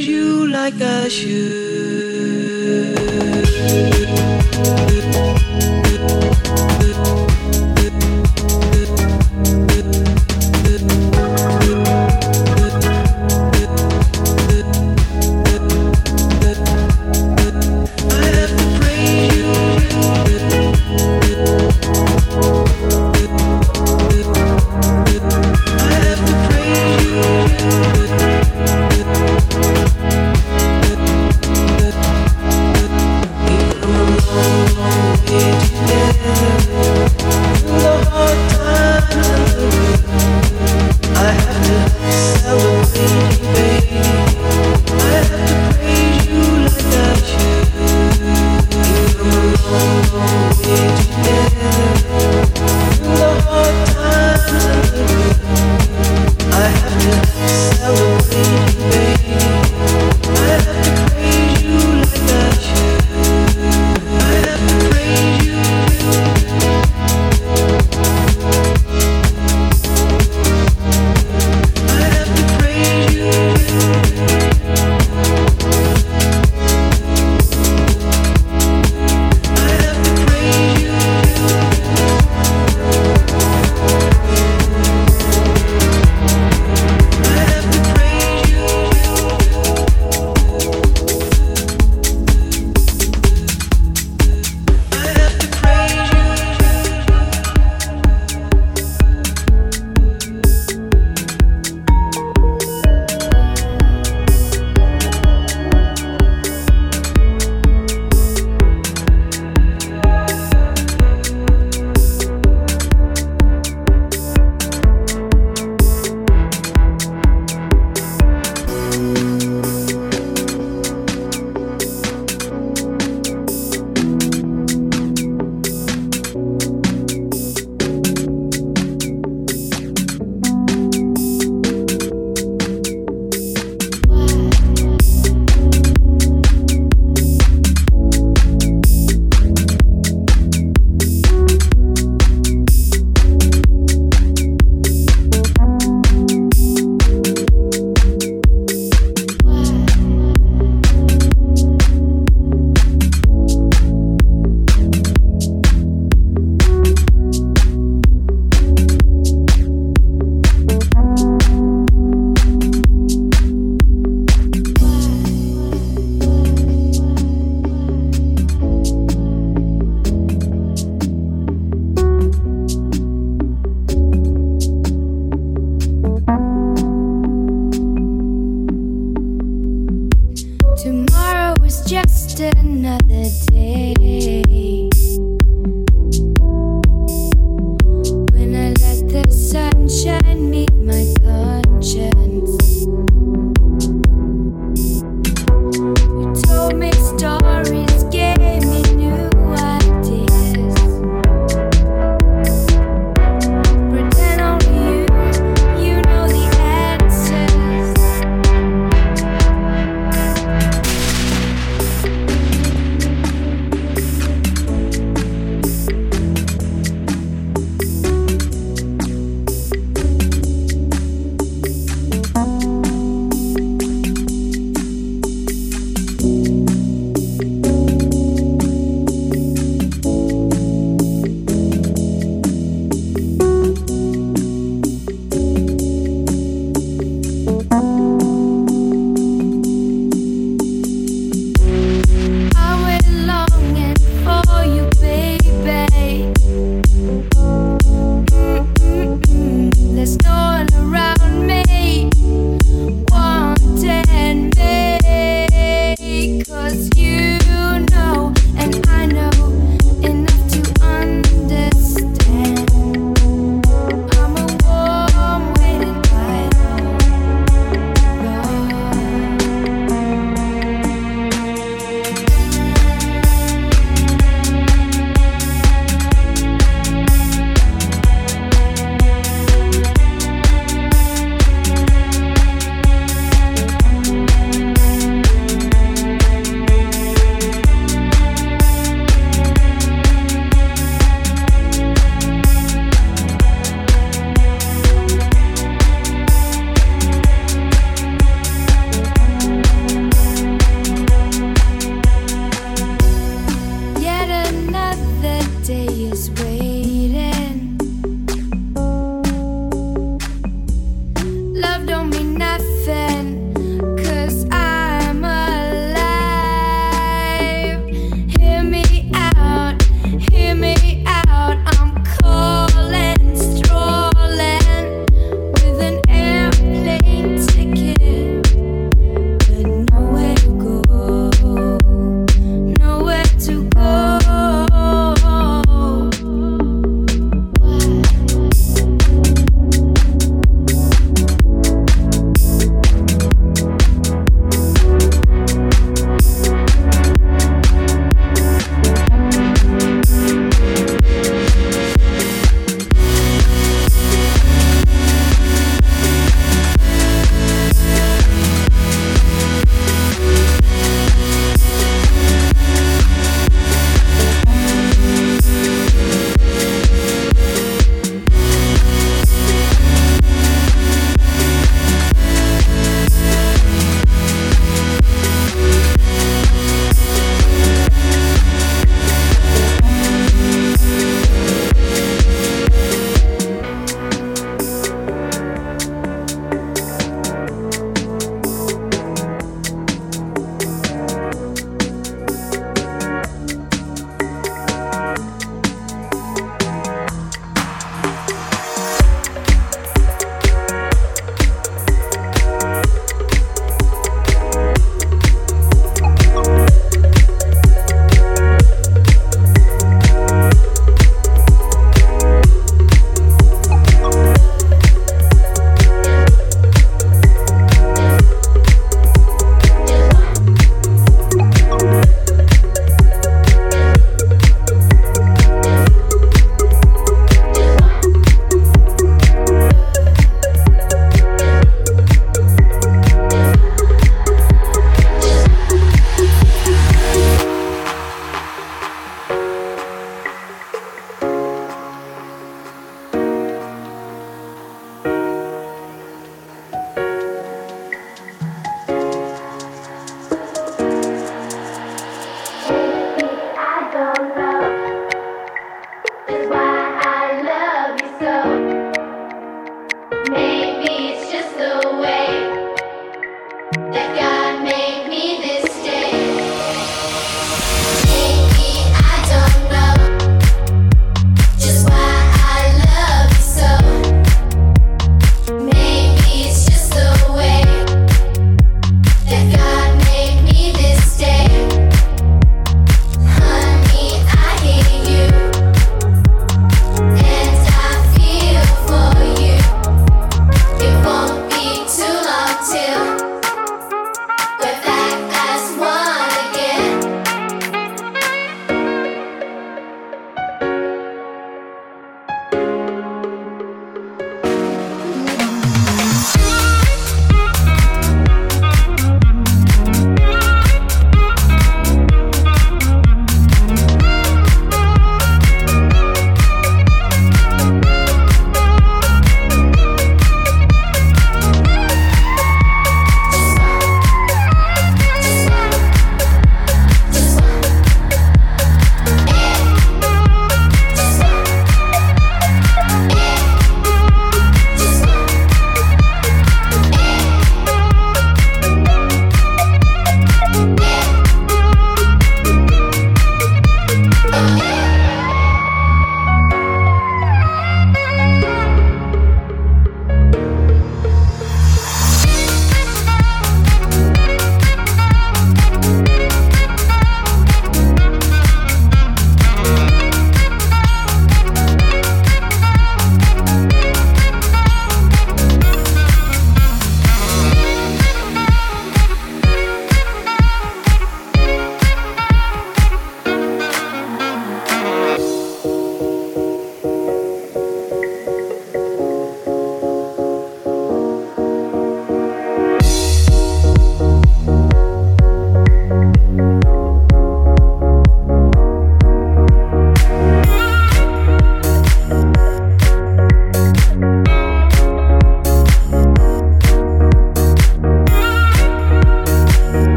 treat you like I should.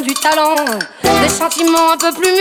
Du talent, des sentiments un peu plus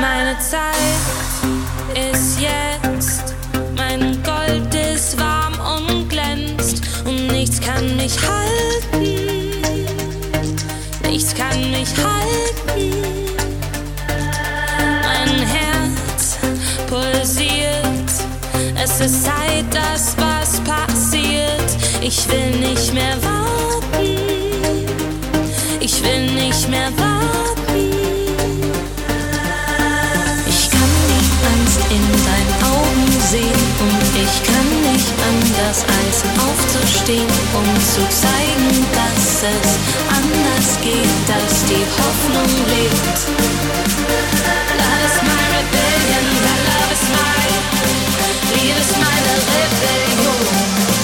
Meine Zeit ist jetzt, mein Gold ist warm und glänzt und nichts kann mich halten, nichts kann mich halten. Mein Herz pulsiert, es ist Zeit, dass was passiert. Ich will nicht mehr warten, ich will nicht mehr warten. Die Angst in deinen Augen sehen und ich kann nicht anders als aufzustehen, um zu zeigen, dass es anders geht, dass die Hoffnung lebt. Love is my rebellion, love is my, Liebe ist meine Rebellion.